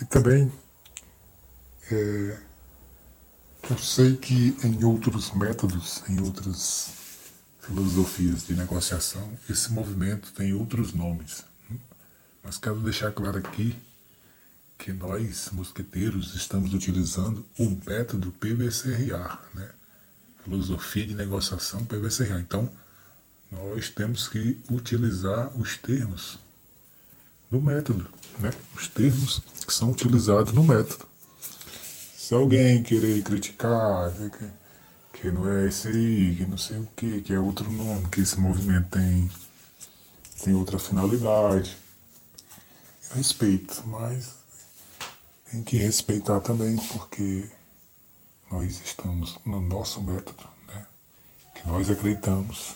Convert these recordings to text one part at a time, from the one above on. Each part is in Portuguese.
E também é, eu sei que em outros métodos, em outras filosofias de negociação, esse movimento tem outros nomes. Mas quero deixar claro aqui que nós, mosqueteiros, estamos utilizando o método PVCRA, né? Filosofia de Negociação PVCRA. Então, nós temos que utilizar os termos do método, né? Os termos que são utilizados no método. Se alguém querer criticar, que, que não é esse aí, que não sei o que, que é outro nome, que esse movimento tem, tem outra finalidade, eu respeito, mas tem que respeitar também, porque nós estamos no nosso método, né? que nós acreditamos,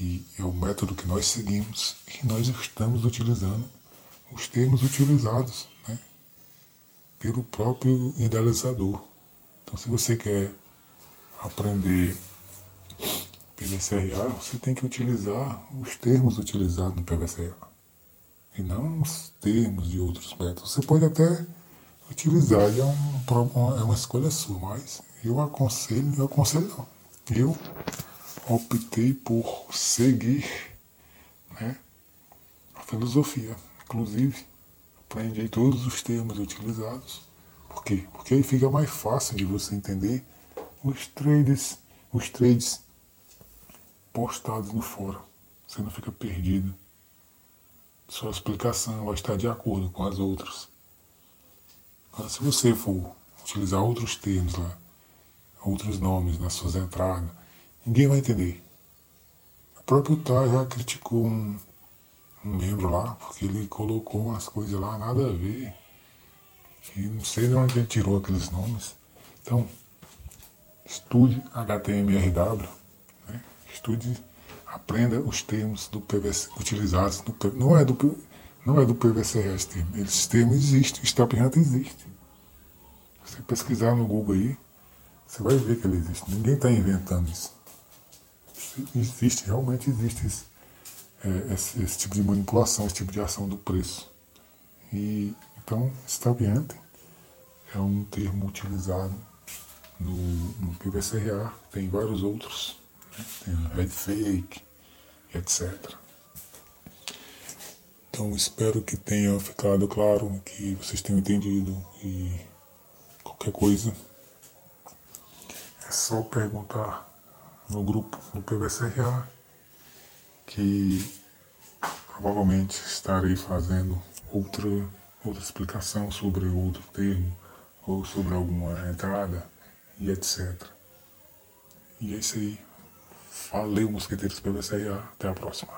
e é o método que nós seguimos, e nós estamos utilizando os termos utilizados né? pelo próprio idealizador. Então, se você quer aprender PVCRA, você tem que utilizar os termos utilizados no PVCRA e não os termos de outros métodos. Você pode até utilizar, é, um, é uma escolha sua, mas eu aconselho, eu aconselho não. Eu optei por seguir né, a filosofia. Inclusive, aprendi todos os termos utilizados. Por quê? Porque aí fica mais fácil de você entender os trades, os trades postados no fórum. Você não fica perdido. Sua explicação vai estar de acordo com as outras. Agora, se você for utilizar outros termos lá, outros nomes nas suas entradas, ninguém vai entender. O próprio Thay já criticou um, um membro lá, porque ele colocou umas coisas lá, nada a ver. E não sei de onde ele tirou aqueles nomes. Então, estude HTMRW, né? estude, aprenda os termos do PVC utilizados no não é do não é do PVC esse termo. Esse termo existe, o Stop Hunter existe. Você pesquisar no Google aí, você vai ver que ele existe. Ninguém está inventando isso. Existe, realmente existe esse, é, esse, esse, tipo de manipulação, esse tipo de ação do preço. E, então, Hunting é um termo utilizado no, no tem vários outros, né? tem Red Fake, etc. Então espero que tenha ficado claro, que vocês tenham entendido e qualquer coisa é só perguntar no grupo do PVCRA que provavelmente estarei fazendo outra, outra explicação sobre outro termo ou sobre alguma entrada e etc. E é isso aí. Valeu, mosqueteiros PVCRA. Até a próxima.